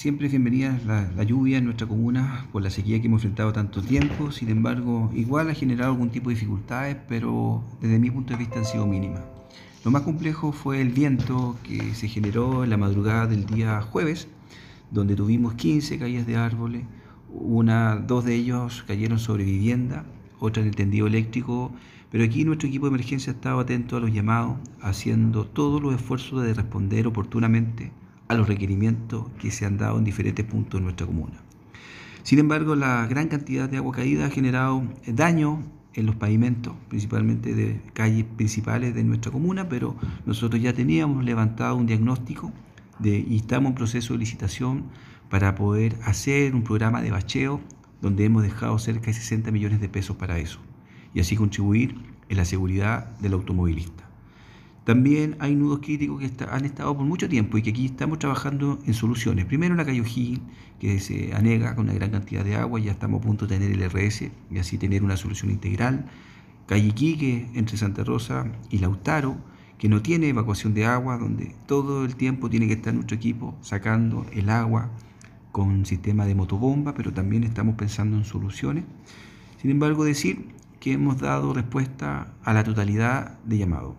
siempre es bienvenida la, la, lluvia en nuestra comuna por la sequía que hemos enfrentado tanto tiempo. Sin embargo, igual ha generado algún tipo de dificultades, pero desde mi punto de vista han sido mínimas. Lo más complejo fue el viento que se generó en la madrugada del día jueves, donde tuvimos 15 caídas de árboles, una, dos de ellos cayeron sobre vivienda, otra en el tendido eléctrico, pero aquí nuestro equipo de emergencia ha estado atento a los llamados, haciendo todos los esfuerzos de responder oportunamente a los requerimientos que se han dado en diferentes puntos de nuestra comuna. Sin embargo, la gran cantidad de agua caída ha generado daño en los pavimentos, principalmente de calles principales de nuestra comuna, pero nosotros ya teníamos levantado un diagnóstico y estamos en proceso de licitación para poder hacer un programa de bacheo donde hemos dejado cerca de 60 millones de pesos para eso y así contribuir en la seguridad del automovilista. También hay nudos críticos que han estado por mucho tiempo y que aquí estamos trabajando en soluciones. Primero la calle O'Higgins, que se anega con una gran cantidad de agua, ya estamos a punto de tener el RS y así tener una solución integral. Calle Quique, entre Santa Rosa y Lautaro, que no tiene evacuación de agua, donde todo el tiempo tiene que estar nuestro equipo sacando el agua con sistema de motobomba, pero también estamos pensando en soluciones. Sin embargo, decir que hemos dado respuesta a la totalidad de llamados.